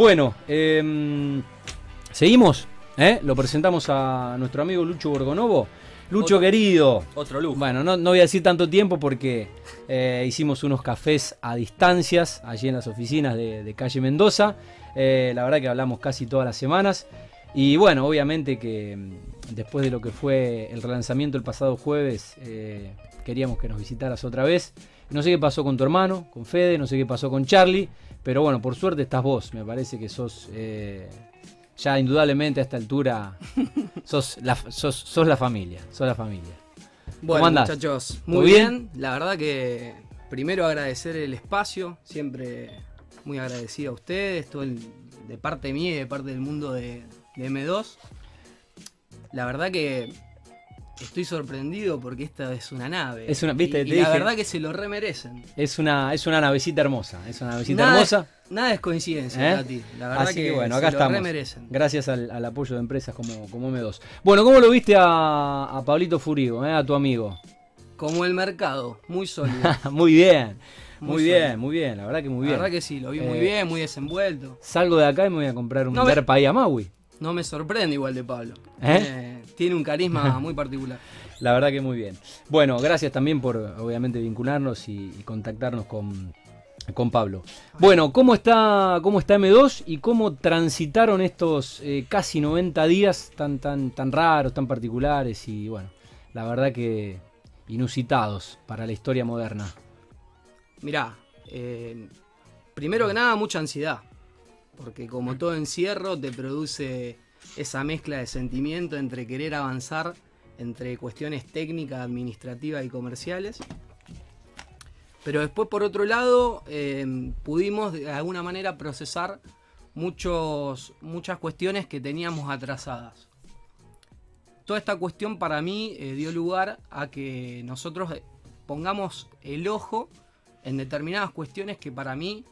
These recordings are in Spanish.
Bueno, em, seguimos. ¿eh? Lo presentamos a nuestro amigo Lucho Borgonovo. Lucho Otro- querido. Otro lujo. Bueno, no, no voy a decir tanto tiempo porque eh, hicimos unos cafés a distancias allí en las oficinas de, de calle Mendoza. Eh, la verdad que hablamos casi todas las semanas. Y bueno, obviamente que mm, después de lo que fue el relanzamiento el pasado jueves, eh, queríamos que nos visitaras otra vez. No sé qué pasó con tu hermano, con Fede, no sé qué pasó con Charlie, pero bueno, por suerte estás vos. Me parece que sos eh, ya indudablemente a esta altura, sos la, sos, sos la familia, sos la familia. Bueno, ¿Cómo andás? muchachos, ¿Todo muy bien? bien? La verdad que primero agradecer el espacio, siempre muy agradecido a ustedes, todo el- de parte mía y de parte del mundo de, de M2. La verdad que estoy sorprendido porque esta es una nave. Es una- viste, y, te y la verdad que se lo remerecen. Es una, es una navecita hermosa, es una navecita Nada, hermosa. nada es coincidencia, ¿Eh? Tati. La verdad Así que, que, bueno, se acá lo estamos. remerecen. Gracias al, al apoyo de empresas como, como M2. Bueno, ¿cómo lo viste a, a Pablito Furigo, eh, a tu amigo? Como el mercado, muy sólido. muy bien, muy, Muy bien, muy bien, la verdad que muy La bien. verdad que sí, lo vi muy Eh, bien, muy desenvuelto. Salgo de acá y me voy a comprar un No Derpa ahí a Maui. No me sorprende igual de Pablo. ¿Eh? Tiene un carisma muy particular. La verdad que muy bien. Bueno, gracias también por obviamente vincularnos y, y contactarnos con, con Pablo. Bueno, ¿cómo está, ¿cómo está M2 y cómo transitaron estos eh, casi 90 días tan, tan, tan raros, tan particulares y bueno, la verdad que inusitados para la historia moderna? Mirá, eh, primero que nada, mucha ansiedad. Porque como todo encierro, te produce esa mezcla de sentimiento entre querer avanzar entre cuestiones técnicas, administrativas y comerciales. Pero después, por otro lado, eh, pudimos de alguna manera procesar muchos, muchas cuestiones que teníamos atrasadas. Toda esta cuestión para mí eh, dio lugar a que nosotros eh, pongamos el ojo en determinadas cuestiones que para mí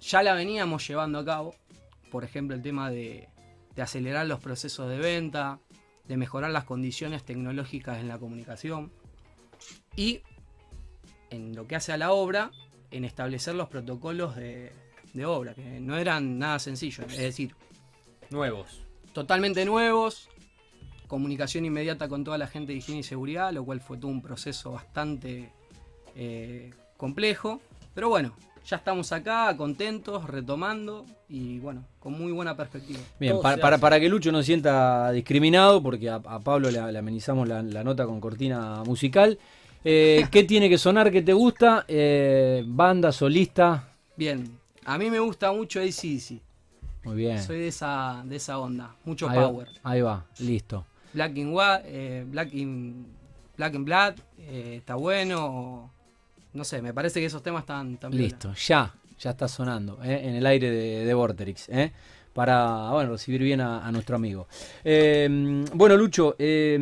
ya la veníamos llevando a cabo. Por ejemplo, el tema de, de acelerar los procesos de venta, de mejorar las condiciones tecnológicas en la comunicación y en lo que hace a la obra, en establecer los protocolos de, de obra, que no eran nada sencillos. Es decir, Nuevos. totalmente nuevos, comunicación inmediata con toda la gente de higiene y seguridad, lo cual fue todo un proceso bastante eh, complejo. Pero bueno, ya estamos acá, contentos, retomando y bueno, con muy buena perspectiva. Bien, para, para, que Lucho no se sienta discriminado, porque a, a Pablo le, le amenizamos la, la nota con cortina musical. Eh, ¿Qué tiene que sonar? ¿Qué te gusta? Eh, ¿Banda, solista? Bien, a mí me gusta mucho ACDC, Muy bien. soy de esa, de esa onda, mucho ahí, va- power. ahí va, listo. Black in, eh, Black in, Black in Blood eh, está bueno. No sé, me parece que esos temas están. Listo, ya, ya está sonando ¿eh? en el aire de, de Vorterix. ¿eh? Para recibir bien a, nuestro amigo. Eh, bueno, Lucho, eh,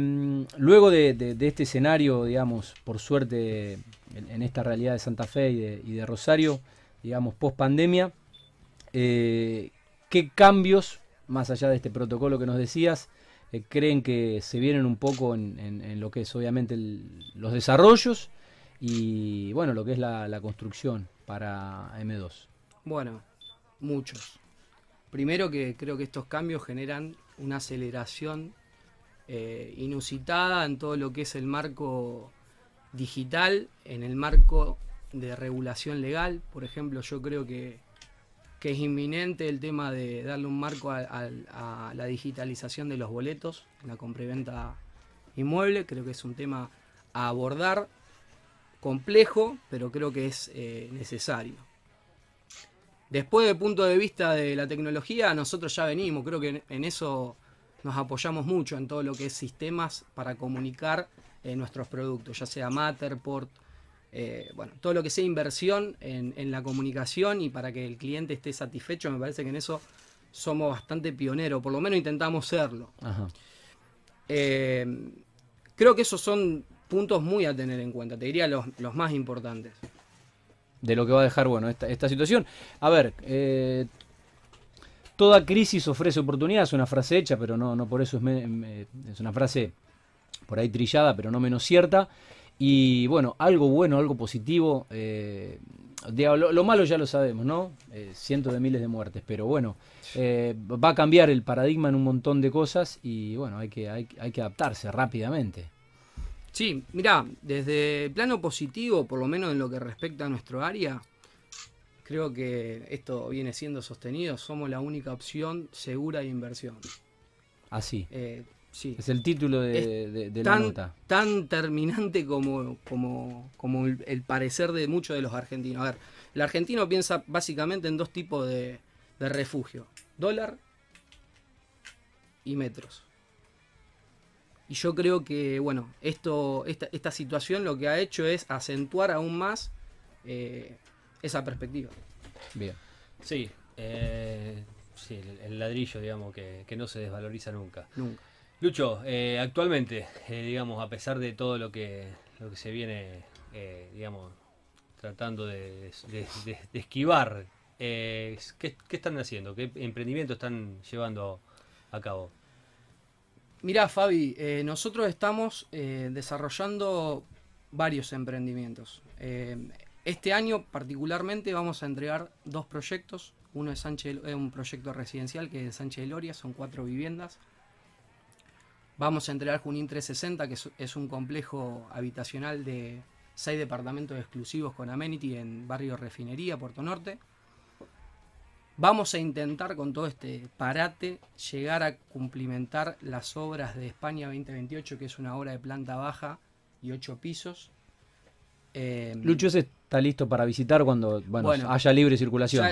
luego de, este escenario, digamos, por suerte, en, esta realidad de Santa Fe y de, y de Rosario, digamos, post pandemia, eh, ¿qué cambios, más allá de este protocolo que nos decías, eh, creen que se vienen un poco en, lo que es obviamente los desarrollos y bueno, lo que es la, construcción para M2? Bueno, muchos. Primero que creo que estos cambios generan una aceleración eh, inusitada en todo lo que es el marco digital, en el marco de regulación legal. Por ejemplo, yo creo que, que es inminente el tema de darle un marco a, la digitalización de los boletos en la compra y venta inmueble. Creo que es un tema a abordar complejo, pero creo que es eh, necesario. Después, del punto de vista de la tecnología, nosotros ya venimos, creo que en, eso nos apoyamos mucho en todo lo que es sistemas para comunicar eh, nuestros productos, ya sea Matterport, eh, bueno, todo lo que sea inversión en, en la comunicación y para que el cliente esté satisfecho, me parece que en eso somos bastante pioneros, por lo menos intentamos serlo. Ajá. Eh, creo que esos son puntos muy a tener en cuenta, te diría los, los más importantes. de lo que va a dejar bueno esta, esta situación. A ver, eh, toda crisis ofrece oportunidades, es una frase hecha, pero no, no por eso es, me- es una frase por ahí trillada, pero no menos cierta. Y bueno, algo bueno, algo positivo, eh, lo, malo ya lo sabemos, ¿no? Eh, cientos de miles de muertes, pero bueno, eh, va a cambiar el paradigma en un montón de cosas y bueno, hay que, hay que adaptarse rápidamente. Sí, mira, desde el plano positivo, por lo menos en lo que respecta a nuestro área, creo que esto viene siendo sostenido, somos la única opción segura de inversión. Así. Eh, sí. Es el título de, tan, la nota. Tan terminante como, como, como el, parecer de muchos de los argentinos. A ver, el argentino piensa básicamente en dos tipos de, de refugio. Dólar y metros. Y yo creo que, bueno, esto, esta, esta situación lo que ha hecho es acentuar aún más eh, esa perspectiva. Bien. Sí, eh, sí el, ladrillo, digamos, que, no se desvaloriza nunca. Nunca. Lucho, eh, actualmente, digamos, a pesar de todo lo que, lo que se viene, digamos, tratando de, esquivar, ¿qué, ¿qué, están haciendo? ¿Qué emprendimiento están llevando a cabo? Mirá, Fabi, eh, nosotros estamos eh, desarrollando varios emprendimientos. Eh, este año particularmente vamos a entregar dos proyectos. Uno es Sánchez, un proyecto residencial que es de Sánchez de Loria, son cuatro viviendas. Vamos a entregar Junín 360, que es, un complejo habitacional de seis departamentos exclusivos con amenity en barrio Refinería, Puerto Norte. Vamos a intentar con todo este parate llegar a cumplimentar las obras de España 2028, que es una obra de planta baja y ocho pisos. Eh, Lucho está listo para visitar cuando bueno, haya libre circulación.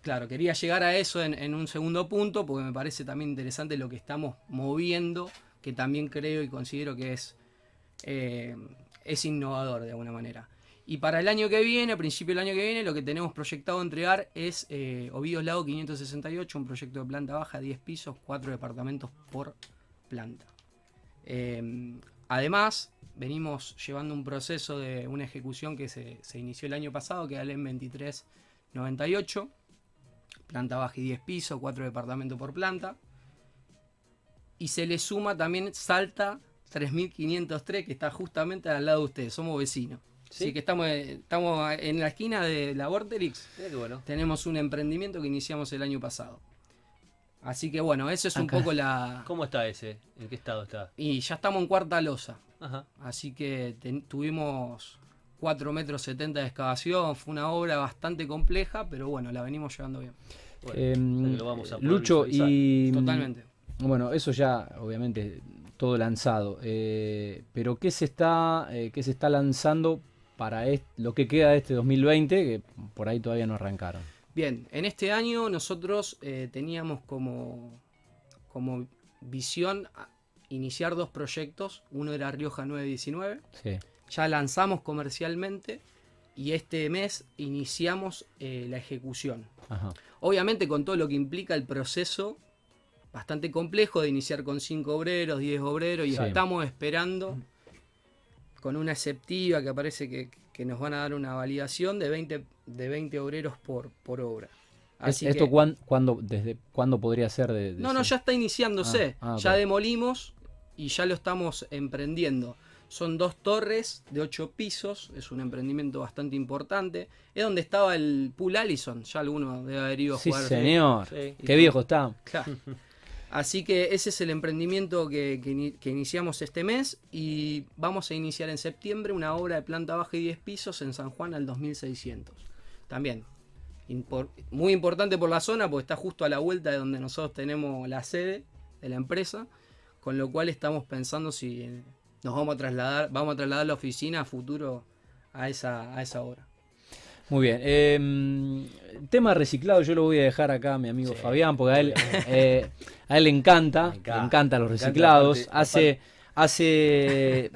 claro, quería llegar a eso en, un segundo punto, porque me parece también interesante lo que estamos moviendo, que también creo y considero que es, eh, es innovador de alguna manera. Y para el año que viene, a principio del año que viene, lo que tenemos proyectado entregar es eh, Ovidos Lago 568, un proyecto de planta baja, 10 pisos, 4 departamentos por planta. Eh, además, venimos llevando un proceso de una ejecución que se, inició el año pasado, que es el m 2398, planta baja y 10 pisos, 4 departamentos por planta. Y se le suma también Salta 3503, que está justamente al lado de ustedes, somos vecinos. ¿Sí? que estamos, estamos en la esquina de la Vorterix. Tenemos un emprendimiento que iniciamos el año pasado. Así que bueno, eso es un poco la. ¿Cómo está ese? ¿En qué estado está? Y ya estamos en cuarta losa. Así que tuvimos 4 metros 70 de excavación. Fue una obra bastante compleja, pero bueno, la venimos llevando bien. Em, Lucho, y. Totalmente. Bueno, eso ya, obviamente, todo lanzado. Eh, pero ¿qué se está, eh, qué se está lanzando para lo que queda de este 2020, que por ahí todavía no arrancaron. Bien, en este año nosotros eh, teníamos como, como visión iniciar dos proyectos. Uno era Rioja 919. Ya lanzamos comercialmente y este mes iniciamos eh, la ejecución. Obviamente con todo lo que implica el proceso bastante complejo de iniciar con 5 obreros, 10 obreros y estamos esperando con una exceptiva que parece que, nos van a dar una validación de 20, de 20 obreros por, por obra. ¿Esto cuándo, desde cuándo podría ser? De, no, no, ya está iniciándose. Ah, ah, ya demolimos y ya lo estamos emprendiendo. Son dos torres de ocho pisos, es un emprendimiento bastante importante. Es donde estaba el Pool Allison, ya alguno debe haber ido a jugar. Sí, señor. Qué viejo está. Claro. Así que ese es el emprendimiento que, iniciamos este mes y vamos a iniciar en septiembre una obra de planta baja y 10 pisos en San Juan al 2600. También muy importante por la zona porque está justo a la vuelta de donde nosotros tenemos la sede de la empresa, con lo cual estamos pensando si nos vamos a trasladar, vamos a trasladar la oficina a futuro a esa, a esa obra. Muy bien. Eh, tema reciclado, yo lo voy a dejar acá a mi amigo Fabián, porque a él, eh, a él le encanta, le encanta los reciclados. hace, hace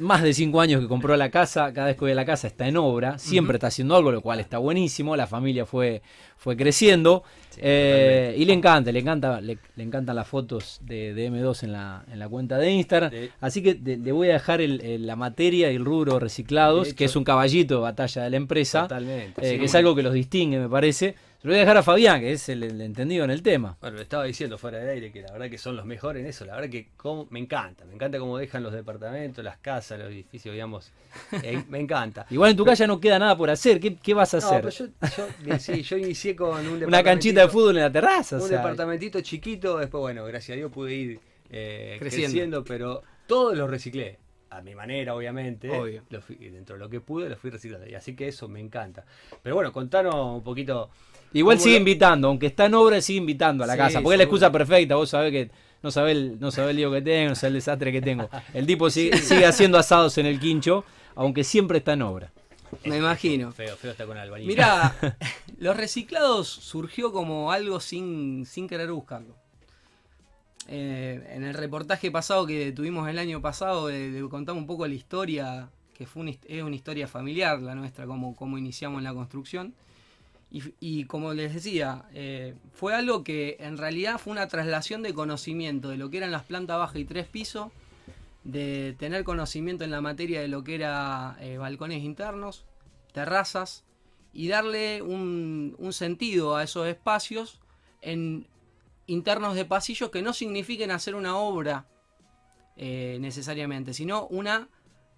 más de cinco años que compró la casa, cada vez que voy a la casa está en obra, siempre está haciendo algo, lo cual está buenísimo, la familia fue, fue creciendo. Eh, y le encanta, le encanta, le, encantan las fotos de, M2 en la, en la cuenta de Instagram. Así que le voy a dejar la materia y el rubro reciclados, que es un caballito de batalla de la empresa. Eh, que es algo que los distingue, me parece. Se lo voy a dejar a Fabián, que es el, el entendido en el tema. Bueno, le estaba diciendo fuera de aire que la verdad que son los mejores en eso. La verdad que cómo- me encanta. Me encanta cómo dejan los departamentos, las casas, los edificios, digamos. Eh, me encanta. Igual en tu casa no queda nada por hacer. ¿Qué, qué vas a No, hacer? pero yo, yo, bien, sí, yo inicié con un Una canchita de fútbol en la terraza. o Un sea. departamentito chiquito, después, bueno, gracias a Dios pude ir eh, Creciendo. creciendo. pero todo lo reciclé. A mi manera, obviamente. Obvio. Lo fui- dentro de lo que pude, lo fui reciclando. Y así que eso me encanta. Pero bueno, contanos un poquito. Igual sigue lo- invitando, aunque está en obra, sigue invitando a la Sí, casa. Porque es la excusa perfecta. Vos sabés que no sabés el, no sabés el lío que tengo, no sabés el desastre que tengo. El tipo sigue, sigue haciendo asados en el quincho, aunque siempre está en obra. Me imagino. Feo, feo está con albañil. Mira, los reciclados surgió como algo sin, sin querer buscarlo. Eh, en el reportaje pasado que tuvimos el año pasado, eh, contamos un poco la historia, que fue una, es una historia familiar la nuestra, como, como iniciamos la construcción. Y, como les decía, eh, fue algo que en realidad fue una traslación de conocimiento de lo que eran las plantas baja y tres pisos, de tener conocimiento en la materia de lo que era balcones internos, terrazas, y darle un, un sentido a esos espacios en internos de pasillos que no signifiquen hacer una obra eh, necesariamente, sino una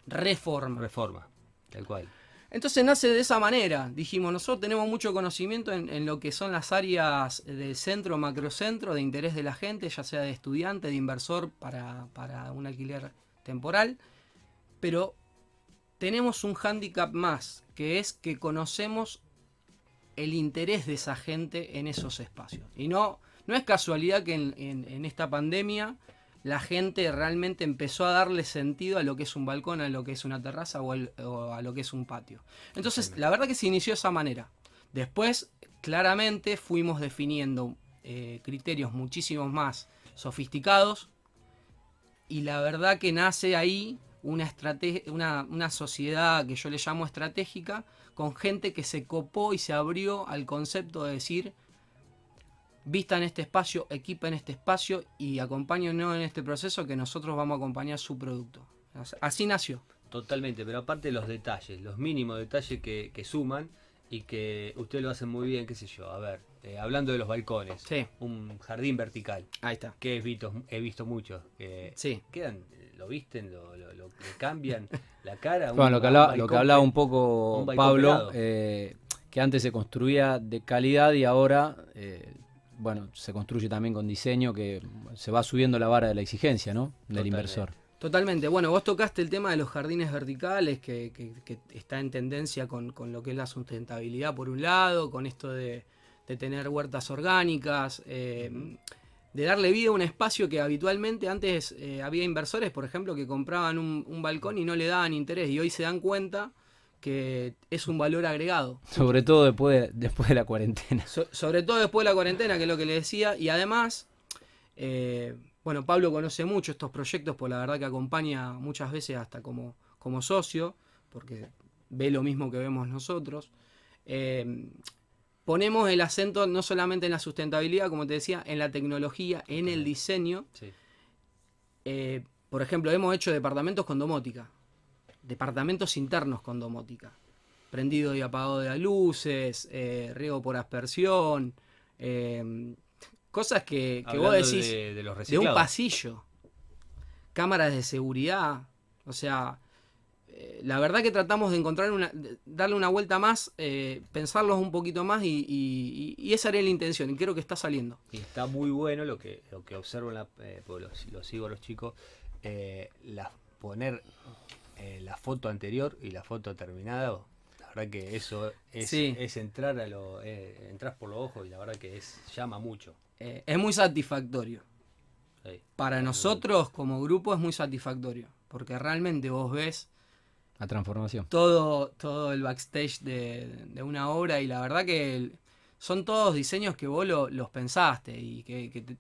reforma. Reforma, tal cual. Entonces nace de esa manera. Dijimos, nosotros tenemos mucho conocimiento en, en lo que son las áreas del centro, macrocentro, de interés de la gente, ya sea de estudiante, de inversor para, para un alquiler temporal. Pero tenemos un hándicap más, que es que conocemos el interés de esa gente en esos espacios. Y no, no es casualidad que en, en- en esta pandemia la gente realmente empezó a darle sentido a lo que es un balcón, a lo que es una terraza o, el- o a lo que es un patio. Entonces, la verdad que se inició de esa manera. Después, claramente, fuimos definiendo eh, criterios muchísimo más sofisticados y la verdad que nace ahí una, una sociedad que yo le llamo estratégica, con gente que se copó y se abrió al concepto de decir, vista en este espacio, equipa en este espacio y acompáñenos en este proceso que nosotros vamos a acompañar su producto. Así nació. Totalmente, pero aparte los detalles, los mínimos detalles que, que suman y que ustedes lo hacen muy bien, qué sé yo. A ver, eh, hablando de los balcones, Sí. un jardín vertical, Ahí está. que he visto, he visto muchos, Sí. quedan, lo visten, lo, lo- lo- le cambian la cara. un- Bueno, lo que hablaba, lo que balcón hablaba pe- un poco un Pablo, eh, que antes se construía de calidad y ahora, eh, bueno, se construye también con diseño que se va subiendo la vara de la exigencia, ¿no? Del Totalmente. inversor. Totalmente. Bueno, vos tocaste el tema de los jardines verticales, que, que- que está en tendencia con, con lo que es la sustentabilidad por un lado, con esto de, de tener huertas orgánicas, eh, de darle vida a un espacio que habitualmente antes eh, había inversores, por ejemplo, que compraban un, un balcón y no le daban interés y hoy se dan cuenta que es un valor agregado. Sobre todo después de, después de la cuarentena. So- sobre todo después de la cuarentena, que es lo que le decía, y además, eh, bueno, Pablo conoce mucho estos proyectos, pues la verdad que acompaña muchas veces hasta como, como socio, porque ve lo mismo que vemos nosotros. Eh, ponemos el acento no solamente en la sustentabilidad, como te decía, en la tecnología, en el diseño. Sí. Eh, por ejemplo, hemos hecho departamentos con domótica, departamentos internos con domótica, prendido y apagado de luces, eh, riego por aspersión, eh, cosas que, que vos decís de, de los de un pasillo, cámaras de seguridad, o sea, eh, la verdad que tratamos de encontrar una, de- darle una vuelta más, eh, pensarlos un poquito más y, y- y- y esa era la intención y creo que está saliendo. Y está muy bueno lo que, lo que observo, en la, eh, lo, lo sigo a los chicos, la, poner eh, la foto anterior y la foto terminada. La verdad que eso es, Sí. es entrar a lo, eh, entras por los ojos y la verdad que es llama mucho. Eh, es muy satisfactorio. Sí. Para nosotros como grupo es muy satisfactorio, porque realmente vos ves La transformación. todo, todo el backstage de, de una obra y la verdad que el- son todos diseños que vos lo- los pensaste y que, que te,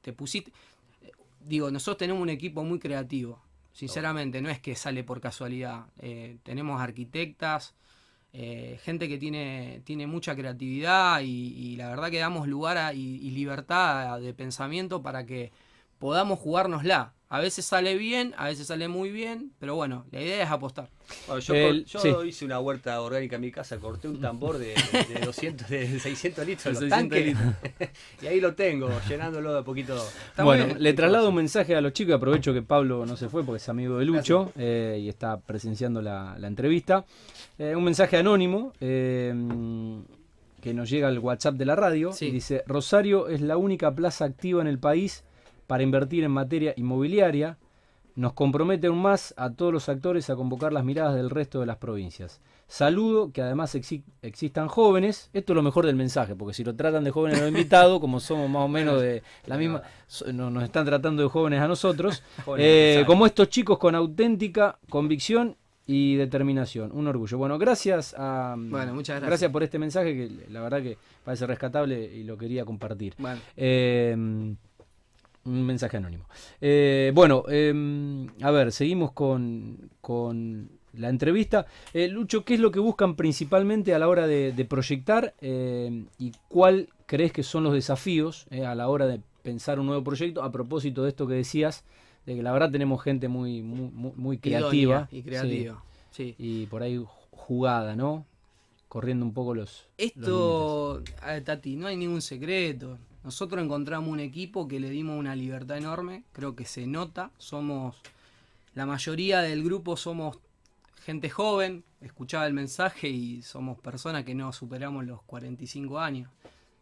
te pusiste. Digo, nosotros tenemos un equipo muy creativo, sinceramente, no es que sale por casualidad. Eh, tenemos arquitectas, eh, gente que tiene, tiene mucha creatividad y, la verdad que damos lugar a- y, y libertad de pensamiento para que podamos jugárnosla. A veces sale bien, a veces sale muy bien, pero bueno, la idea es apostar. Bueno, yo El- yo sí. hice una huerta orgánica en mi casa, corté un tambor de, de 200, de 600 litros, De los 600 tanques, y ahí lo tengo, llenándolo de a poquito. Está bueno, bien. le traslado un mensaje a los chicos y aprovecho que Pablo no se fue porque es amigo de Lucho eh, y está presenciando la, la entrevista. Eh, un mensaje anónimo eh, que nos llega al WhatsApp de la radio Sí. y dice, Rosario es la única plaza activa en el país para invertir en materia inmobiliaria. Nos compromete aún más a todos los actores a convocar las miradas del resto de las provincias. Saludo que además exi- existan jóvenes. Esto es lo mejor del mensaje, porque si lo tratan de jóvenes los invitados, como somos más o menos de la misma, so- no- nos están tratando de jóvenes a nosotros, eh, como estos chicos con auténtica convicción y determinación. Un orgullo. Bueno, gracias a Bueno, muchas gracias. gracias por este mensaje que la verdad que parece rescatable y lo quería compartir. Bueno, Eh, un mensaje anónimo. Eh, bueno, eh, a ver, seguimos con, con la entrevista. Eh, Lucho, ¿qué es lo que buscan principalmente a la hora de, de proyectar eh, y cuál crees que son los desafíos eh, a la hora de pensar un nuevo proyecto? A propósito de esto que decías, de que la verdad tenemos gente muy, muy, muy- creativa. y creativa. Sí. sí, y por ahí jugada, ¿no? Corriendo un poco los... Esto, Tati, no hay ningún secreto. Nosotros encontramos un equipo que le dimos una libertad enorme, creo que se nota, somos, la mayoría del grupo somos gente joven, escuchaba el mensaje y somos personas que no superamos los 45 años.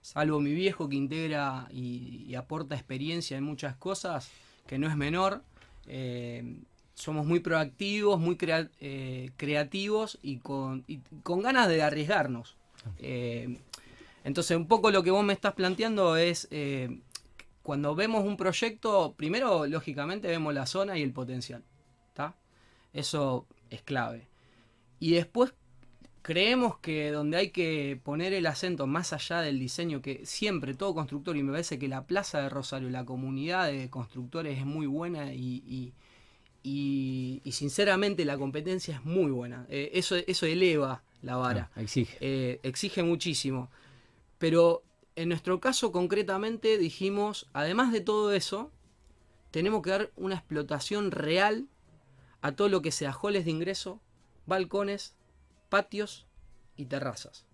Salvo mi viejo que integra y, y aporta experiencia en muchas cosas, que no es menor. Eh, somos muy proactivos, muy crea- eh, creativos y con, y con ganas de arriesgarnos. Eh, entonces, un poco lo que vos me estás planteando es, eh, cuando vemos un proyecto, primero, lógicamente, vemos la zona y el potencial. ¿tá? Eso es clave. Y después, creemos que donde hay que poner el acento más allá del diseño, que siempre todo constructor, y me parece que la Plaza de Rosario, la comunidad de constructores es muy buena y, y- y- y sinceramente la competencia es muy buena. Eh, eso, eso eleva la vara. Ah, exige. Eh, exige muchísimo. Pero en nuestro caso concretamente dijimos, además de todo eso, tenemos que dar una explotación real a todo lo que sea halls de ingreso, balcones, patios y terrazas.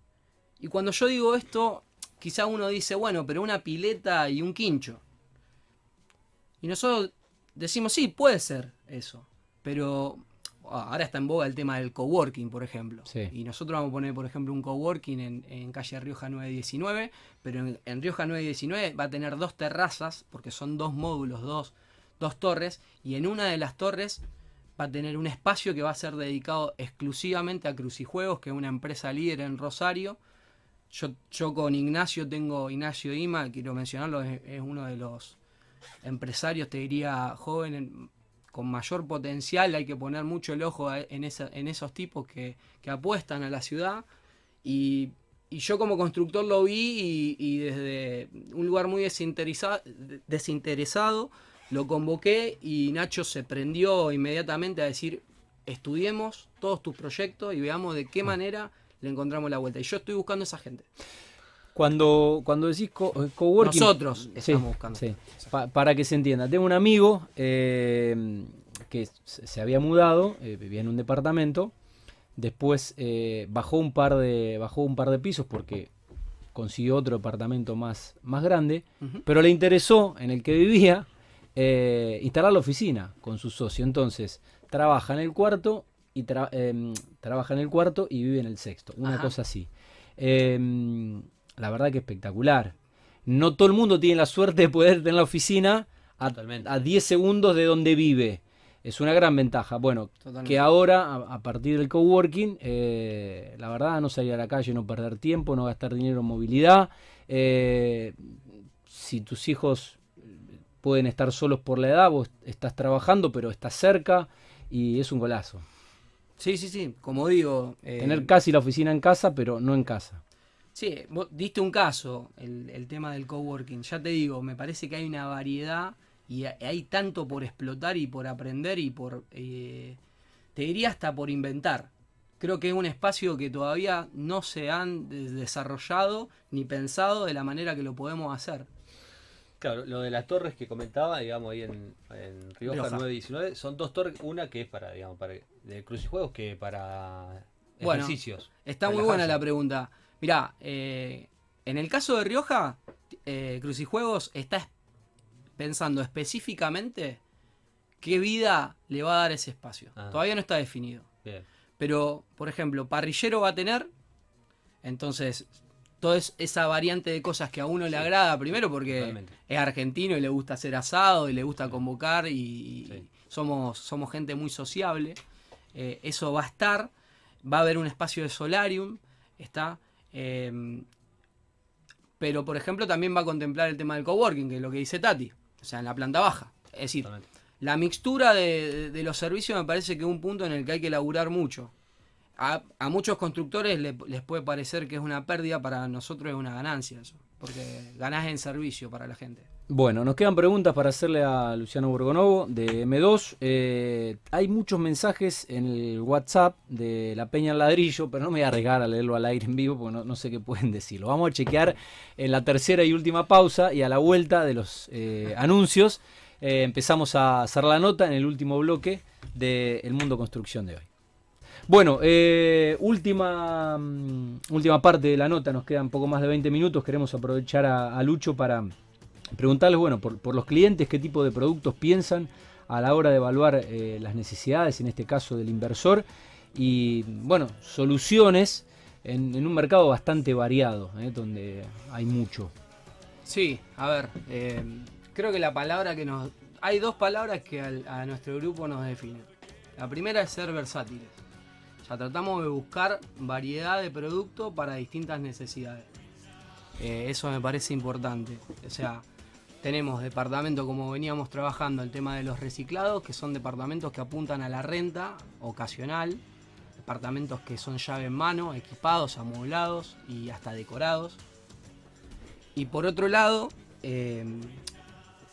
Y cuando yo digo esto, quizá uno dice, bueno, pero una pileta y un quincho. Y nosotros decimos, sí, puede ser eso. Pero ahora está en boga el tema del coworking, por ejemplo. Sí. Y nosotros vamos a poner, por ejemplo, un coworking en, en calle Rioja 919, pero en, en Rioja 919 va a tener dos terrazas, porque son dos módulos, dos, dos torres, y en una de las torres va a tener un espacio que va a ser dedicado exclusivamente a Crucijuegos, que es una empresa líder en Rosario. Yo, yo con Ignacio tengo, Ignacio Ima, quiero mencionarlo, es, es uno de los empresarios, te diría, joven, en- con mayor potencial, hay que poner mucho el ojo a- en, esa- en esos tipos que, que apuestan a la ciudad. Y, y yo como constructor lo vi y, y desde un lugar muy desinteresa- desinteresado lo convoqué y Nacho se prendió inmediatamente a decir, estudiemos todos tus proyectos y veamos de qué manera le encontramos la vuelta. Y yo estoy buscando esa gente. Cuando, cuando decís co- eh, coworking. Nosotros Sí, estamos buscando. sí. Pa- para que se entienda. Tengo un amigo eh, que se había mudado, eh, vivía en un departamento. Después eh, bajó un par de. bajó un par de pisos porque consiguió otro departamento más, más grande. Pero le interesó en el que vivía instalar la oficina con su socio. Entonces, trabaja en el cuarto y tra- em, trabaja en el cuarto y vive en el sexto. Una Ajá. cosa así. Em, la verdad que espectacular. No todo el mundo tiene la suerte de poder tener la oficina a, a 10 segundos de donde vive. Es una gran ventaja. Bueno, Totalmente. que ahora, a, a partir del coworking, eh, la verdad, no salir a la calle, no perder tiempo, no gastar dinero en movilidad. eh, si tus hijos pueden estar solos por la edad, vos estás trabajando, pero estás cerca y es un golazo. Sí, sí, sí. Como digo. eh, Tener casi la oficina en casa, pero no en casa. Sí, vos diste un caso, el, el tema del coworking. Ya te digo, me parece que hay una variedad y ha- hay tanto por explotar y por aprender y por, eh, te diría hasta por inventar. Creo que es un espacio que todavía no se han de- desarrollado ni pensado de la manera que lo podemos hacer. Claro, lo de las torres que comentaba, digamos, ahí en, en Rioja, Rioja. 919, son dos torres, una que es para, digamos, para de crucijuegos que para Bueno, ejercicios. Está muy buena la pregunta. Mirá, eh, en el caso de Rioja, eh, Crucijuegos está es- pensando específicamente qué vida le va a dar ese espacio. Ah. Todavía no está definido. Bien. Pero, por ejemplo, parrillero va a tener. Entonces, toda es- esa variante de cosas que a uno le agrada, primero porque Totalmente. es argentino y le gusta hacer asado y le gusta convocar y, somos, somos gente muy sociable. Eh, eso va a estar. Va a haber un espacio de solarium. Está. Eh, pero, por ejemplo, también va a contemplar el tema del coworking, que es lo que dice Tati. O sea, en la planta baja. Es decir, la mixtura de- de los servicios me parece que es un punto en el que hay que laburar mucho. A, muchos constructores le- les puede parecer que es una pérdida, para nosotros es una ganancia eso. Porque ganás en servicio para la gente. Bueno, nos quedan preguntas para hacerle a Luciano Borgonovo de M2. Eh, hay muchos mensajes en el WhatsApp de la Peña al Ladrillo, pero no me voy a arriesgar a leerlo al aire en vivo porque no, sé qué pueden decir. Lo vamos a chequear en la tercera y última pausa y a la vuelta de los eh, anuncios. eh, empezamos a hacer la nota en el último bloque de Mundo Construcción de hoy. Bueno, eh, última, mm, última parte de la nota, nos quedan poco más de 20 minutos, queremos aprovechar a, Lucho para preguntarles, bueno, por, los clientes, qué tipo de productos piensan a la hora de evaluar eh, las necesidades, en este caso del inversor, y bueno, soluciones en, un mercado bastante variado, eh, donde hay mucho. Sí, a ver, creo que la palabra que nos... Hay dos palabras que a nuestro grupo nos definen. La primera es ser versátiles. Tratamos de buscar variedad de productos para distintas necesidades. Eh, eso me parece importante. O sea, tenemos departamentos como veníamos trabajando, el tema de los reciclados, que son departamentos que apuntan a la renta ocasional. Departamentos que son llave en mano, equipados, amoblados y hasta decorados. Y por otro lado, eh,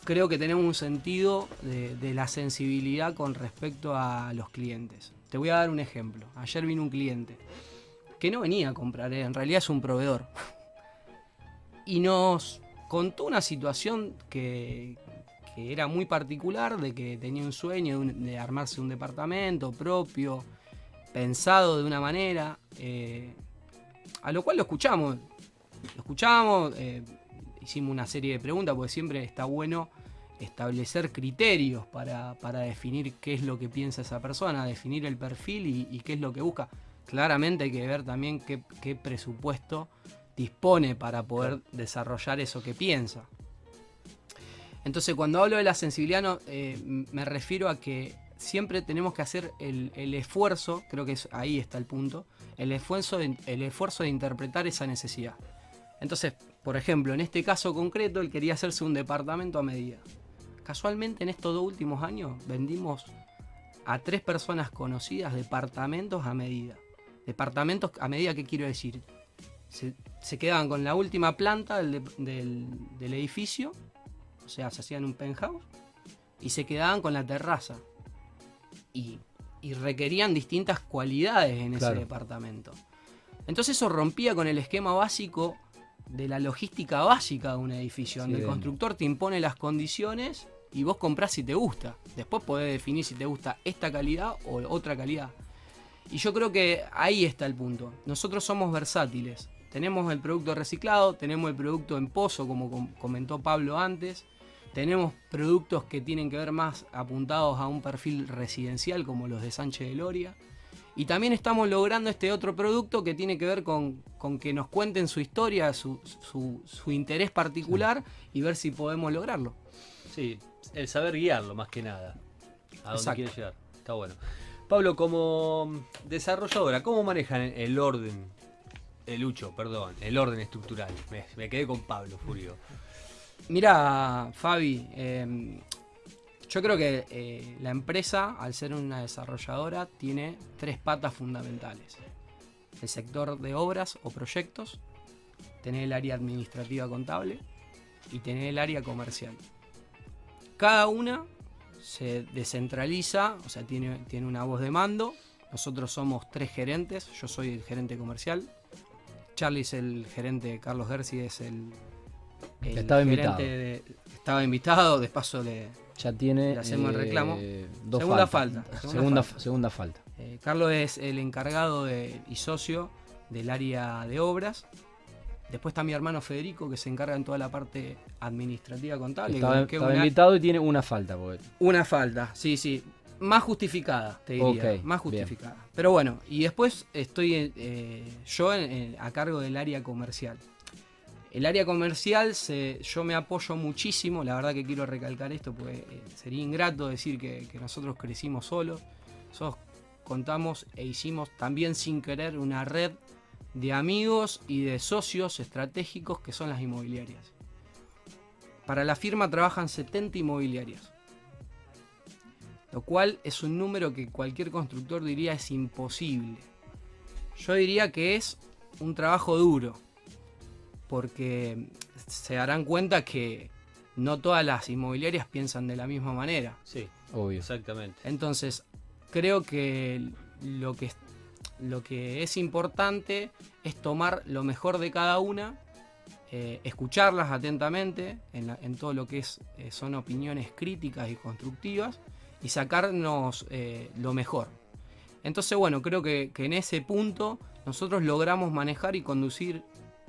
creo que tenemos un sentido de la sensibilidad con respecto a los clientes. Te voy a dar un ejemplo. Ayer vino un cliente que no venía a comprar, eh, en realidad es un proveedor. Y nos contó una situación que, era muy particular, de que tenía un sueño de armarse un departamento propio, pensado de una manera, eh, a lo cual lo escuchamos. Lo escuchamos, eh, hicimos una serie de preguntas, porque siempre está bueno establecer criterios para, para definir qué es lo que piensa esa persona, definir el perfil y, y qué es lo que busca. Claramente hay que ver también qué, qué presupuesto dispone para poder desarrollar eso que piensa. Entonces, cuando hablo de la sensibilidad, no, eh, me refiero a que siempre tenemos que hacer el, el esfuerzo, creo que es, ahí está el punto, el esfuerzo, de, el esfuerzo de interpretar esa necesidad. Entonces, por ejemplo, en este caso concreto, él quería hacerse un departamento a medida. Casualmente, en estos dos últimos años, vendimos a tres personas conocidas departamentos a medida. Departamentos a medida, ¿qué quiero decir? Se, se quedaban con la última planta del, de- del- del edificio, o sea, se hacían un penthouse, y se quedaban con la terraza. Y, y requerían distintas cualidades en ese departamento. Entonces eso rompía con el esquema básico de la logística básica de un edificio, Sí, donde el constructor te impone las condiciones y vos comprás si te gusta. Después podés definir si te gusta esta calidad o otra calidad. Y yo creo que ahí está el punto. Nosotros somos versátiles. Tenemos el producto reciclado, tenemos el producto en pozo, como com- comentó Pablo antes. Tenemos productos que tienen que ver más apuntados a un perfil residencial, como los de Sánchez de Loria. Y también estamos logrando este otro producto que tiene que ver con, con que nos cuenten su historia, su, su- su interés particular y ver si podemos lograrlo. Sí, el saber guiarlo más que nada. A dónde quiere llegar. Está bueno. Pablo, como desarrolladora, ¿cómo manejan el orden? El Lucho, perdón, el orden estructural. Me, me quedé con Pablo, Furio. Mira, Fabi, eh, yo creo que eh, la empresa, al ser una desarrolladora, tiene tres patas fundamentales. El sector de obras o proyectos, tener el área administrativa contable y tener el área comercial. Cada una se descentraliza, o sea, tiene, tiene una voz de mando. Nosotros somos tres gerentes, yo soy el gerente comercial. Charlie es el gerente, Carlos Gersi es el, el Estaba gerente invitado. de- estaba invitado, de paso le, ya tiene. Le hacemos el reclamo. Eh, dos Segunda falta, segunda Segunda, falta. segunda falta. Eh, Carlos es el encargado de- y socio del área de obras. Después está mi hermano Federico, que se encarga en toda la parte administrativa contable. Estaba, que es estaba una- invitado y tiene una falta. porque- Una falta, sí, sí. Más justificada, te diría. Más bien. justificada. Pero bueno, y después estoy eh, yo en- en- a cargo del área comercial. El área comercial, se, yo me apoyo muchísimo, la verdad que quiero recalcar esto, porque eh, sería ingrato decir que, que nosotros crecimos solos. Nosotros contamos e hicimos también sin querer una red de amigos y de socios estratégicos que son las inmobiliarias. Para la firma trabajan 70 inmobiliarias lo cual es un número que cualquier constructor diría es imposible. Yo diría que es un trabajo duro, porque se darán cuenta que no todas las inmobiliarias piensan de la misma manera. Sí, Obvio. exactamente. Entonces, creo que lo que, lo que es importante es tomar lo mejor de cada una, eh, escucharlas atentamente en, la- en todo lo que es, eh, son opiniones críticas y constructivas y sacarnos eh, lo mejor. Entonces, bueno, creo que, en ese punto nosotros logramos manejar y conducir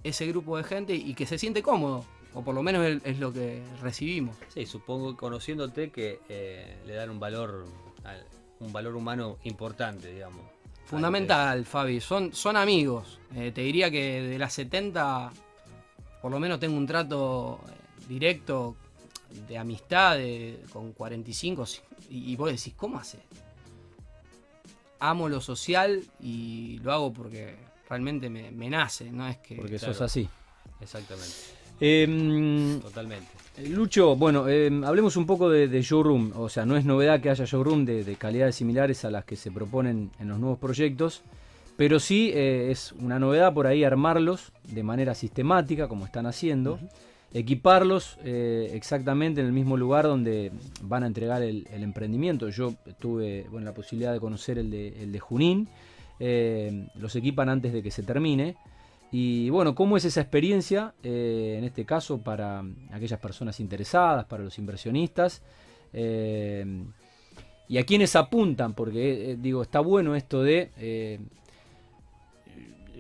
ese grupo de gente y que se siente cómodo, o por lo menos es, lo que recibimos. Sí, supongo conociéndote que eh, le dan un valor, al- un valor humano importante, digamos. Fundamental, Fabi. Son, son amigos. Eh, te diría que de las 70, por lo menos tengo un trato eh, directo de amistad de- con 45. sí. Y, y vos decís, ¿cómo haces? Amo lo social y lo hago porque realmente me, me nace, no es que... Porque claro. sos así. Exactamente, Em, totalmente. Lucho, bueno, em, hablemos un poco de, de showroom. O sea, no es novedad que haya showroom de, de calidades similares a las que se proponen en los nuevos proyectos. Pero sí eh, es una novedad por ahí armarlos de manera sistemática, como están haciendo. Equiparlos eh, exactamente en el mismo lugar donde van a entregar el, el emprendimiento. Yo tuve bueno, la posibilidad de conocer el de, el de Junín. Eh, los equipan antes de que se termine. Y bueno, ¿cómo es esa experiencia, eh, en este caso, para aquellas personas interesadas, para los inversionistas? Eh, y a quienes apuntan, porque eh, digo, está bueno esto de...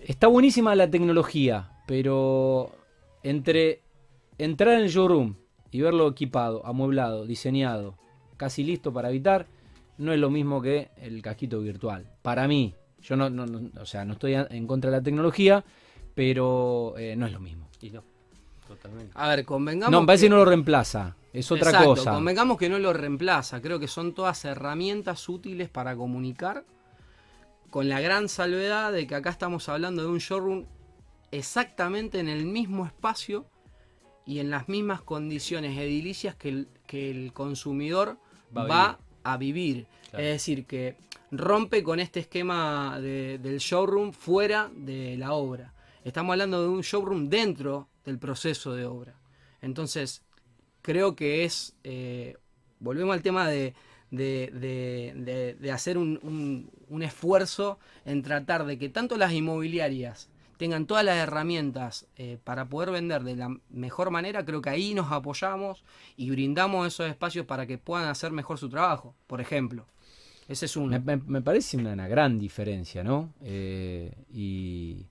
está buenísima la tecnología, pero entre entrar en el showroom y verlo equipado, amueblado, diseñado, casi listo para habitar, no es lo mismo que el casquito virtual. Para mí, yo no- o sea, no estoy en contra de la tecnología, pero eh, no es lo mismo. Y no, totalmente. A ver, convengamos... No, me parece que- que no lo reemplaza, es otra Exacto, cosa. Convengamos que no lo reemplaza. Creo que son todas herramientas útiles para comunicar. Con la gran salvedad de que acá estamos hablando de un showroom exactamente en el mismo espacio y en las mismas condiciones edilicias que el, que el consumidor Va va, a a vivir. Claro. Es decir, que rompe con este esquema de- del showroom fuera de la obra. Estamos hablando de un showroom dentro del proceso de obra. Entonces, creo que es, eh, volvemos al tema de, de- de- hacer un, un- un esfuerzo en tratar de que tanto las inmobiliarias tengan todas las herramientas eh, para poder vender de la mejor manera, creo que ahí nos apoyamos y brindamos esos espacios para que puedan hacer mejor su trabajo, por ejemplo. Ese es uno. Me, parece una, una gran diferencia, ¿no? Eh, y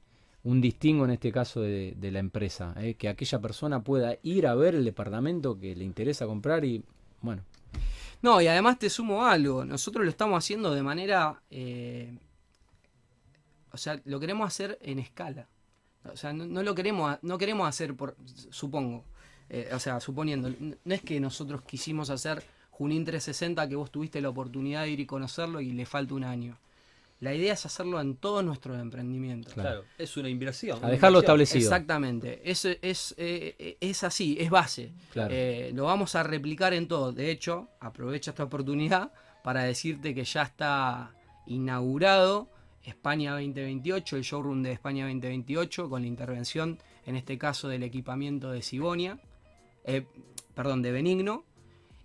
un distingo en este caso de, de la empresa, ¿eh? que aquella persona pueda ir a ver el departamento que le interesa comprar y, bueno, No, y además te sumo algo. Nosotros lo estamos haciendo de manera. eh, o sea, lo queremos hacer en escala. O sea, no, lo queremos, no queremos hacer por. Supongo. eh, o sea, suponiendo. No es que nosotros quisimos hacer Junín 360, que vos tuviste la oportunidad de ir y conocerlo y le falta un año. La idea es hacerlo en todos nuestros emprendimientos. Claro. Es una inversión. a dejarlo inversión. establecido. Exactamente, es, es, eh, es así, es base. Claro. Eh, lo vamos a replicar en todo. De hecho, aprovecho esta oportunidad para decirte que ya está inaugurado España 2028, el showroom de España 2028, con la intervención, en este caso, del equipamiento de Sibonia, eh, perdón, de Benigno.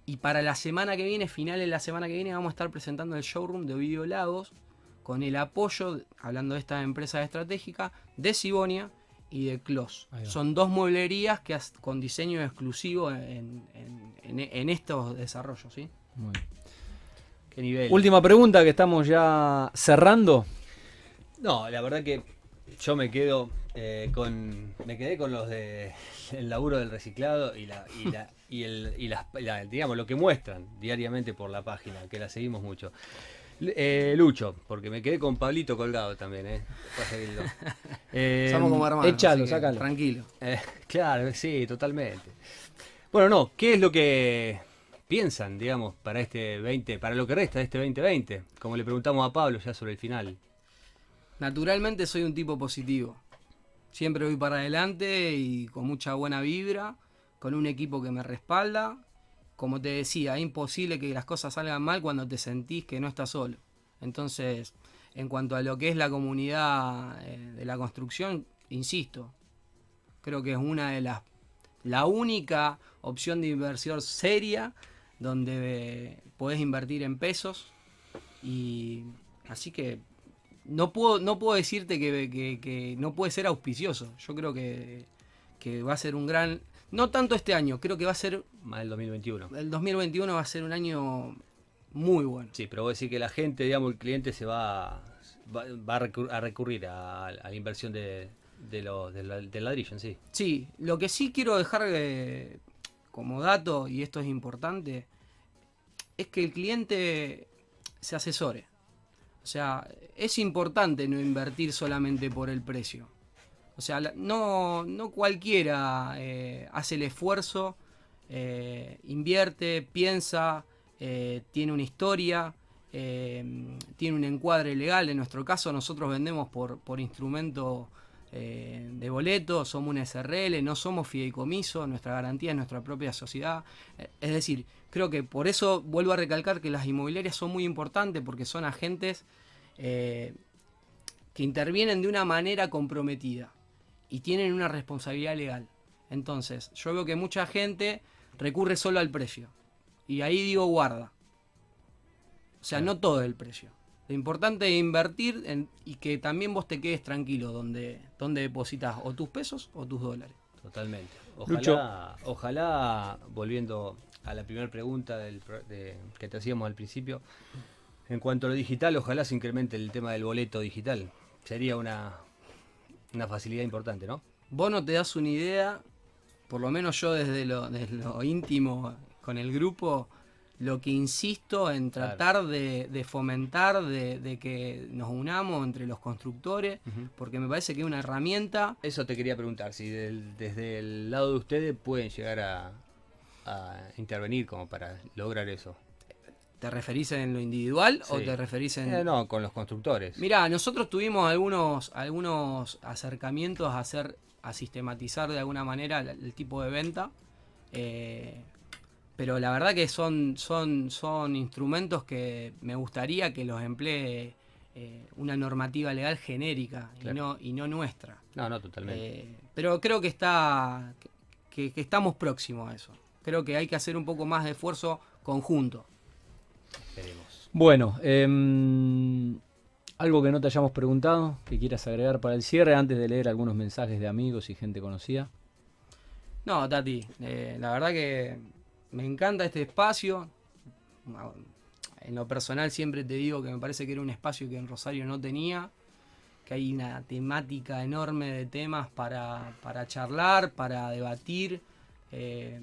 Y para la semana que viene, finales de la semana que viene, vamos a estar presentando el showroom de Ovidio Lagos con el apoyo, hablando de esta empresa estratégica, de Sibonia y de Clos. Son dos mueblerías que has- con diseño exclusivo en, en- en- en estos desarrollos, ¿sí? Muy bien. ¿Qué nivel? Última pregunta que estamos ya cerrando. No, la verdad que yo me quedo eh, con. Me quedé con los de el laburo del reciclado y la, y la, y el, y las, la- digamos, lo que muestran diariamente por la página, que la seguimos mucho. Eh, Lucho, porque me quedé con Pablito colgado también, eh. Eh, Somos como hermanos. échalo, que sácalo. Tranquilo. eh, claro, sí, totalmente. Bueno, no, ¿qué es lo que piensan, digamos, para este 20, para lo que resta de este 2020? Como le preguntamos a Pablo ya sobre el final. Naturalmente soy un tipo positivo. Siempre voy para adelante y con mucha buena vibra, con un equipo que me respalda. Como te decía, es imposible que las cosas salgan mal cuando te sentís que no estás solo. Entonces, en cuanto a lo que es la comunidad eh, de la construcción, insisto, creo que es una de las la única opción de inversión seria donde eh, podés invertir en pesos y así que no puedo, no puedo decirte que, que- que no puede ser auspicioso. Yo creo que, que va a ser un gran. No tanto este año, creo que va a ser. Más del 2021. El 2021 va a ser un año muy bueno. Sí, pero vos decís que la gente, digamos, el cliente se va, va, va a, recur- a recurrir a, a la inversión de, de lo- del la- del ladrillo en sí. Sí, lo que sí quiero dejar eh, como dato, y esto es importante, es que el cliente se asesore. O sea, es importante no invertir solamente por el precio. O sea, no, no cualquiera eh, hace el esfuerzo, eh, invierte, piensa, eh, tiene una historia, tiene un encuadre legal. En nuestro caso, nosotros vendemos por, por instrumento de boleto, somos un SRL, no somos fideicomiso, nuestra garantía es nuestra propia sociedad. Es decir, creo que por eso vuelvo a recalcar que las inmobiliarias son muy importantes porque son agentes que intervienen de una manera comprometida y tienen una responsabilidad legal. Entonces, yo veo que mucha gente recurre solo al precio. Y ahí digo guarda. O sea, no todo es el precio. Lo importante es invertir en- y que también vos te quedes tranquilo donde, donde depositas o tus pesos o tus dólares. Totalmente. Lucho. Ojalá, ojalá volviendo a la primera pregunta del de- que te hacíamos al principio, en cuanto a lo digital, ojalá se incremente el tema del boleto digital. Sería una, una facilidad importante, ¿no? Vos no te das una idea, por lo menos yo desde lo, desde lo íntimo con el grupo, lo que insisto en Claro. tratar de, de fomentar, de, de que nos unamos entre los constructores, porque me parece que es una herramienta Eso te quería preguntar, si del- desde el lado de ustedes pueden llegar a, a intervenir como para lograr eso. ¿Te referís en lo individual o te referís en.? Eh, no, con los constructores. Mirá, nosotros tuvimos algunos, algunos acercamientos a hacer, a sistematizar de alguna manera el, el tipo de venta. eh, pero la verdad que son, son, son instrumentos que me gustaría que los emplee eh, una normativa legal genérica y, no, y no nuestra. No, no, totalmente. Eh, pero creo que está. Que, que estamos próximos a eso. Creo que hay que hacer un poco más de esfuerzo conjunto. Veremos. Bueno, em, algo que no te hayamos preguntado, que quieras agregar para el cierre antes de leer algunos mensajes de amigos y gente conocida. No, Tati, eh, la verdad que me encanta este espacio. En lo personal siempre te digo que me parece que era un espacio que en Rosario no tenía, que hay una temática enorme de temas para, para charlar, para debatir. Eh,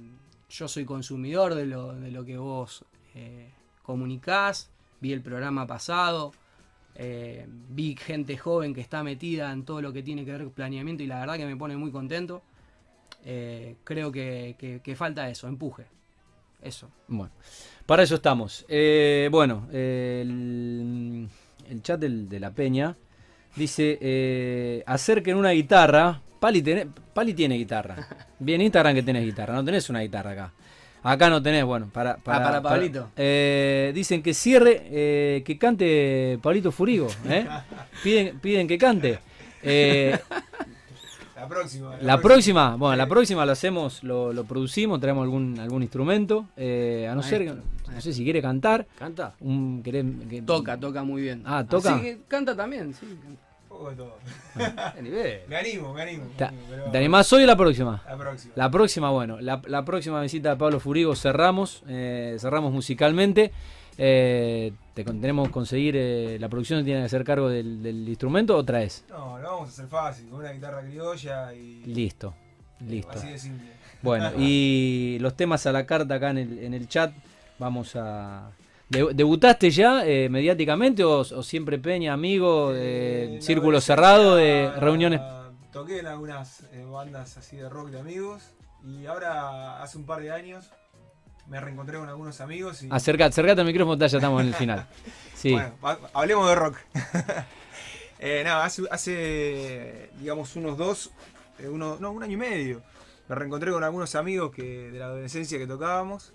yo soy consumidor de lo, de lo que vos eh, comunicás, vi el programa pasado, eh, vi gente joven que está metida en todo lo que tiene que ver con planeamiento y la verdad que me pone muy contento. Eh, creo que, que- que falta eso, empuje. Eso. Bueno, para eso estamos. Eh, bueno, el, el chat del- de la Peña dice: acerquen una guitarra. Pali, tiene- Pali tiene guitarra. Bien, Instagram que tenés guitarra. No tenés una guitarra acá. Acá no tenés, bueno, para. para, para Pablito. eh, dicen que cierre, eh, que cante Pablito Furigo. ¿eh? Piden, piden que cante. Eh, La próxima. la próxima, bueno, la próxima lo hacemos, lo, lo producimos, traemos algún algún instrumento. eh, a no ser, que- no sé si quiere cantar. ¿Canta? Un, querés- que- Toca, toca muy bien. Ah, ¿toca? Así que canta también, sí. canta. Poco de todo. Qué nivel. Me animo, me animo. ¿Te, me animo, pero- te animás hoy o la próxima? La próxima. La próxima, bueno, la, la próxima visita de Pablo Furigo cerramos, eh, cerramos musicalmente. Eh, te tenemos que conseguir, eh, la producción tiene que hacer cargo del, del instrumento o traes. No, lo vamos a hacer fácil, con una guitarra criolla y. Listo, listo. Así de simple. Bueno, y los temas a la carta acá en el, en el chat, vamos a... De- ¿Debutaste ya eh, mediáticamente o, o siempre Peña, amigo, Eh, eh, círculo cerrado de reuniones? Toqué en algunas eh, bandas así de rock de amigos y ahora hace un par de años me reencontré con algunos amigos y Acercate, acercate al micrófono, ya estamos en el final. Sí, bueno, ha- hablemos de rock. eh, nada, hace, hace, digamos unos dos, uno, no, un año y medio, me reencontré con algunos amigos que de la adolescencia que tocábamos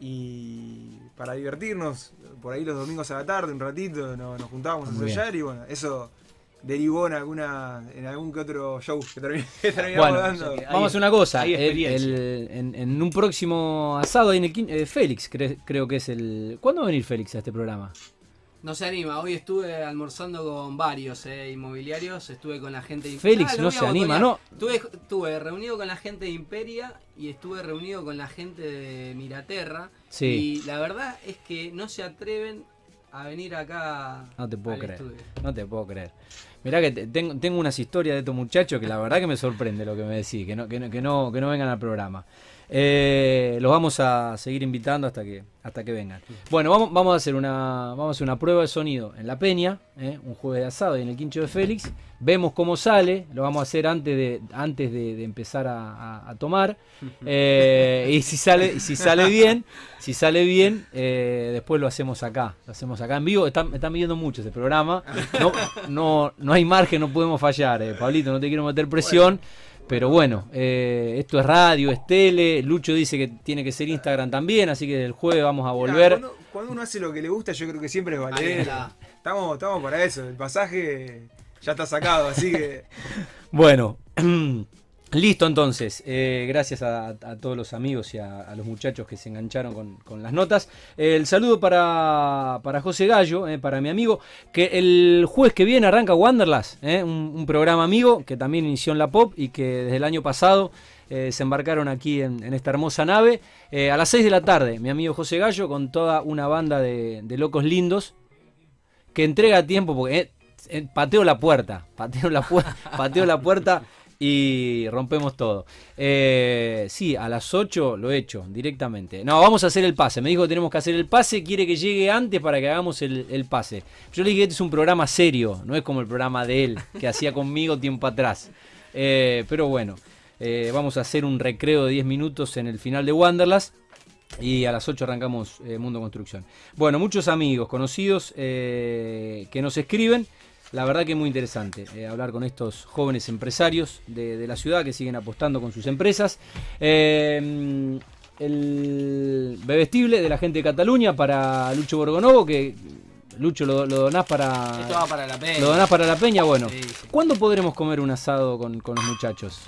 y para divertirnos, por ahí los domingos a la tarde, un ratito, no- nos juntábamos a Muy ensayar y bueno, eso derivó en alguna en algún que otro show que, termi- que terminamos Bueno, dando. o sea que- Vamos a hacer una cosa. el- en, en un próximo asado, ahí en el eh, Félix, cre- creo que es el. ¿Cuándo va a venir Félix a este programa? No se anima, hoy estuve almorzando con varios eh, inmobiliarios, estuve con la gente de Félix Ah, no se anima. ¿no? Estuve, estuve reunido con la gente de Imperia y estuve reunido con la gente de Miraterra. Sí. Y la verdad es que no se atreven a venir acá. No te puedo al creer. estudio. No te puedo creer. Mirá que te- tengo, tengo unas historias de estos muchachos que la verdad que me sorprende lo que me decís, que no, que no, que no, que no vengan al programa. Eh, los vamos a seguir invitando hasta que, hasta que vengan. Bueno, vamos, vamos a hacer una, vamos a hacer una prueba de sonido en La Peña, eh, un jueves de asado y en el quincho de Félix. Vemos cómo sale, lo vamos a hacer antes de, antes de, de empezar a, a- a tomar. Eh, y si sale, si sale bien, si sale bien, eh, después lo hacemos acá, lo hacemos acá en vivo. Están, me están pidiendo mucho ese programa. No, no, no hay margen, no podemos fallar. Pablito, no te quiero meter presión. Pero bueno, eh, esto es radio, es tele. Lucho dice que tiene que ser Instagram también, así que el jueves vamos a volver. Cuando, cuando uno hace lo que le gusta, yo creo que siempre es Ahí valer. está. Estamos, estamos para eso. El pasaje ya está sacado, así que. Bueno, listo entonces. Eh, gracias a, todos los amigos y a, los muchachos que se engancharon con, las notas. el saludo para, para José Gallo, eh, para mi amigo, que el jueves que viene arranca Wanderlust, eh, un, programa amigo que también inició en la pop y que desde el año pasado eh, se embarcaron aquí en, esta hermosa nave. Eh, a las 6 de la tarde, mi amigo José Gallo con toda una banda de, locos lindos que entrega tiempo porque eh, eh, pateo la puerta, la, pateo la puerta y rompemos todo. Eh, sí, a las 8 lo he hecho directamente. No, vamos a hacer el pase. Me dijo que tenemos que hacer el pase, quiere que llegue antes para que hagamos el, pase. Yo le dije que este es un programa serio, no es como el programa de él que hacía conmigo tiempo atrás. Eh, pero bueno, eh, vamos a hacer un recreo de 10 minutos en el final de Wanderlust. Y a las 8 arrancamos Mundo Construcción. Bueno, muchos amigos, conocidos que nos escriben. La verdad que es muy interesante eh, hablar con estos jóvenes empresarios de, de la ciudad que siguen apostando con sus empresas. Eh, el bebestible de la gente de Cataluña para Lucho Borgonovo, que Lucho lo, lo donás para... Esto va para la peña. ¿Lo donás para la peña? Bueno, Sí, sí. ¿cuándo podremos comer un asado con, con los muchachos?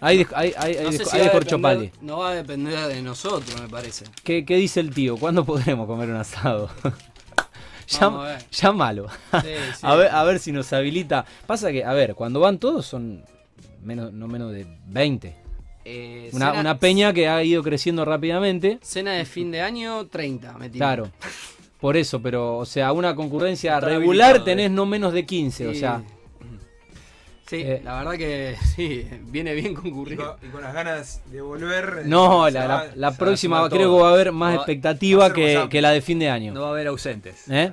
Ahí, ahí, ahí No de- sé si depender- no va a depender de nosotros, me parece. ¿Qué, qué dice el tío? ¿Cuándo podremos comer un asado? Llam- a ver. llámalo. Sí, sí. A, ver, a ver si nos habilita. Pasa que, a ver, cuando van todos son menos, no menos de 20. Eh, Una, cena- una peña que ha ido creciendo rápidamente. Cena de fin de año, 30, me tiro. Claro. Por eso, pero, o sea, una concurrencia Está regular habilitado, tenés eh. no menos de 15. O sea, Sí, Eh. la verdad que sí, viene bien Y concurrido. con, y con las ganas de volver. no, se la, va- la- próxima creo que va a haber más Va- expectativa que, que la de fin de año. No va a haber ausentes. ¿Eh?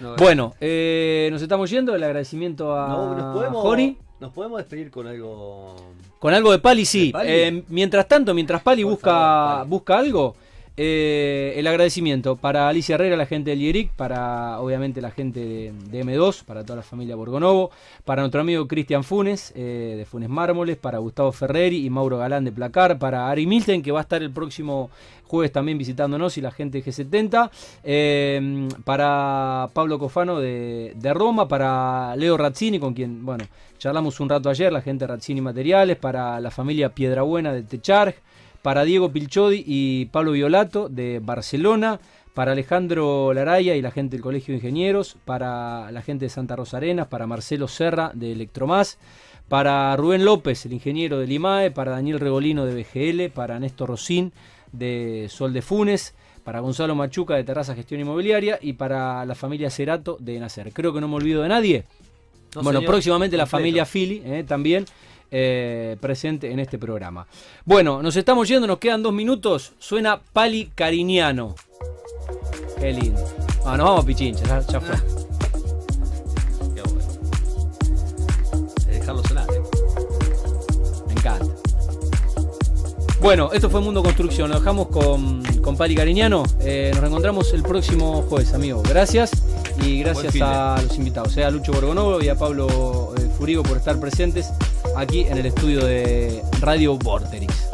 No Bueno, eh, nos estamos yendo. El agradecimiento a No, nos podemos, Jori. nos podemos despedir con algo. Con algo de Pali, sí. ¿De Pali? Eh, mientras tanto, mientras Pali Por busca, favor, Pali. busca algo, eh, el agradecimiento para Alicia Herrera, la gente del IERIC, para obviamente la gente de, de M2, para toda la familia Borgonovo, para nuestro amigo Cristian Funes, eh, de Funes Mármoles, para Gustavo Ferreri y Mauro Galán de Placar, para Ari Milten, que va a estar el próximo jueves también visitándonos, y la gente de G70, eh, para Pablo Cofano de, de Roma, para Leo Razzini, con quien, bueno, charlamos un rato ayer, la gente de Razzini Materiales, para la familia Piedrabuena de Techarg, para Diego Pilchodi y Pablo Violato de Barcelona, para Alejandro Laraya y la gente del Colegio de Ingenieros, para la gente de Santa Rosa Arenas, para Marcelo Serra de Electromás, para Rubén López, el ingeniero del IMAE, para Daniel Regolino de BGL, para Néstor Rosín de Sol de Funes, para Gonzalo Machuca de Terraza Gestión Inmobiliaria y para la familia Cerato de Nacer. Creo que no me olvido de nadie. No, bueno, señor. próximamente la familia Fili eh, también eh, presente en este programa. Bueno, nos estamos yendo, nos quedan dos minutos. Suena Pali Cariñano. Qué lindo. Ah, nos vamos, Pichincha, ya, ya fue. Qué bueno. Eh, Dejarlo sonar, eh. Me encanta. Bueno, esto fue Mundo Construcción. Lo dejamos con, con Pali Cariñano. Eh, nos reencontramos el próximo jueves, amigos. Gracias y gracias de. a los invitados, eh, a Lucho Borgonovo y a Pablo Furigo por estar presentes aquí en el estudio de Radio Vorterix.